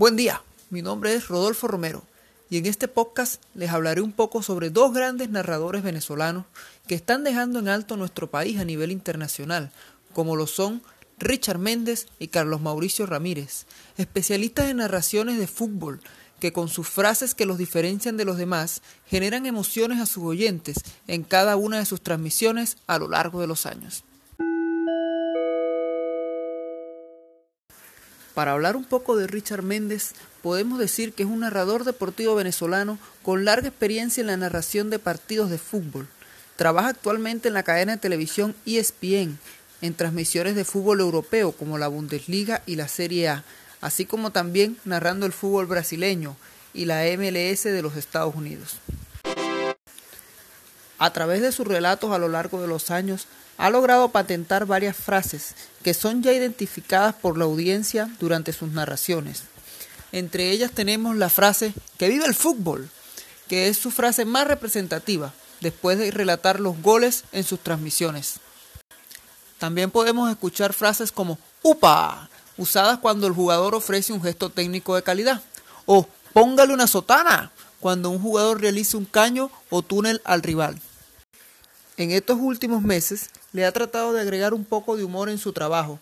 Buen día, mi nombre es Rodolfo Romero y en este podcast les hablaré un poco sobre dos grandes narradores venezolanos que están dejando en alto nuestro país a nivel internacional, como lo son Richard Méndez y Carlos Mauricio Ramírez, especialistas en narraciones de fútbol, que con sus frases que los diferencian de los demás generan emociones a sus oyentes en cada una de sus transmisiones a lo largo de los años. Para hablar un poco de Richard Méndez, podemos decir que es un narrador deportivo venezolano con larga experiencia en la narración de partidos de fútbol. Trabaja actualmente en la cadena de televisión ESPN, en transmisiones de fútbol europeo como la Bundesliga y la Serie A, así como también narrando el fútbol brasileño y la MLS de los Estados Unidos. A través de sus relatos a lo largo de los años, ha logrado patentar varias frases que son ya identificadas por la audiencia durante sus narraciones. Entre ellas tenemos la frase ¡Que viva el fútbol! que es su frase más representativa después de relatar los goles en sus transmisiones. También podemos escuchar frases como ¡Upa! usadas cuando el jugador ofrece un gesto técnico de calidad. O póngale una sotana cuando un jugador realiza un caño o túnel al rival. En estos últimos meses le ha tratado de agregar un poco de humor en su trabajo,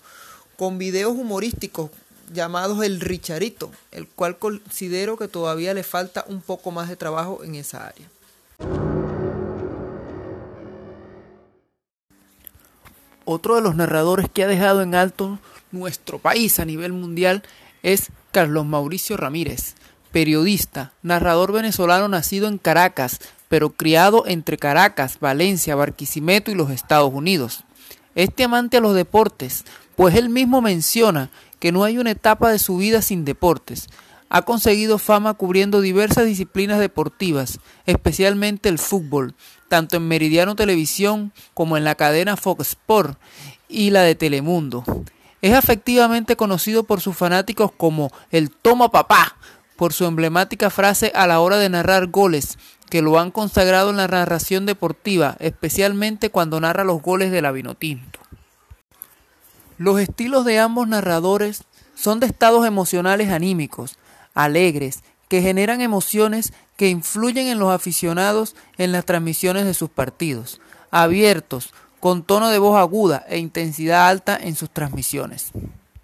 con videos humorísticos llamados el Richarito, el cual considero que todavía le falta un poco más de trabajo en esa área. Otro de los narradores que ha dejado en alto nuestro país a nivel mundial es Carlos Mauricio Ramírez, periodista, narrador venezolano nacido en Caracas, pero criado entre Caracas, Valencia, Barquisimeto y los Estados Unidos. Este amante a los deportes, pues él mismo menciona que no hay una etapa de su vida sin deportes. Ha conseguido fama cubriendo diversas disciplinas deportivas, especialmente el fútbol, tanto en Meridiano Televisión como en la cadena Fox Sport y la de Telemundo. Es afectivamente conocido por sus fanáticos como el Toma Papá, por su emblemática frase a la hora de narrar goles, que lo han consagrado en la narración deportiva, especialmente cuando narra los goles de Vinotinto. Los estilos de ambos narradores son de estados emocionales anímicos, alegres, que generan emociones que influyen en los aficionados en las transmisiones de sus partidos, abiertos, con tono de voz aguda e intensidad alta en sus transmisiones.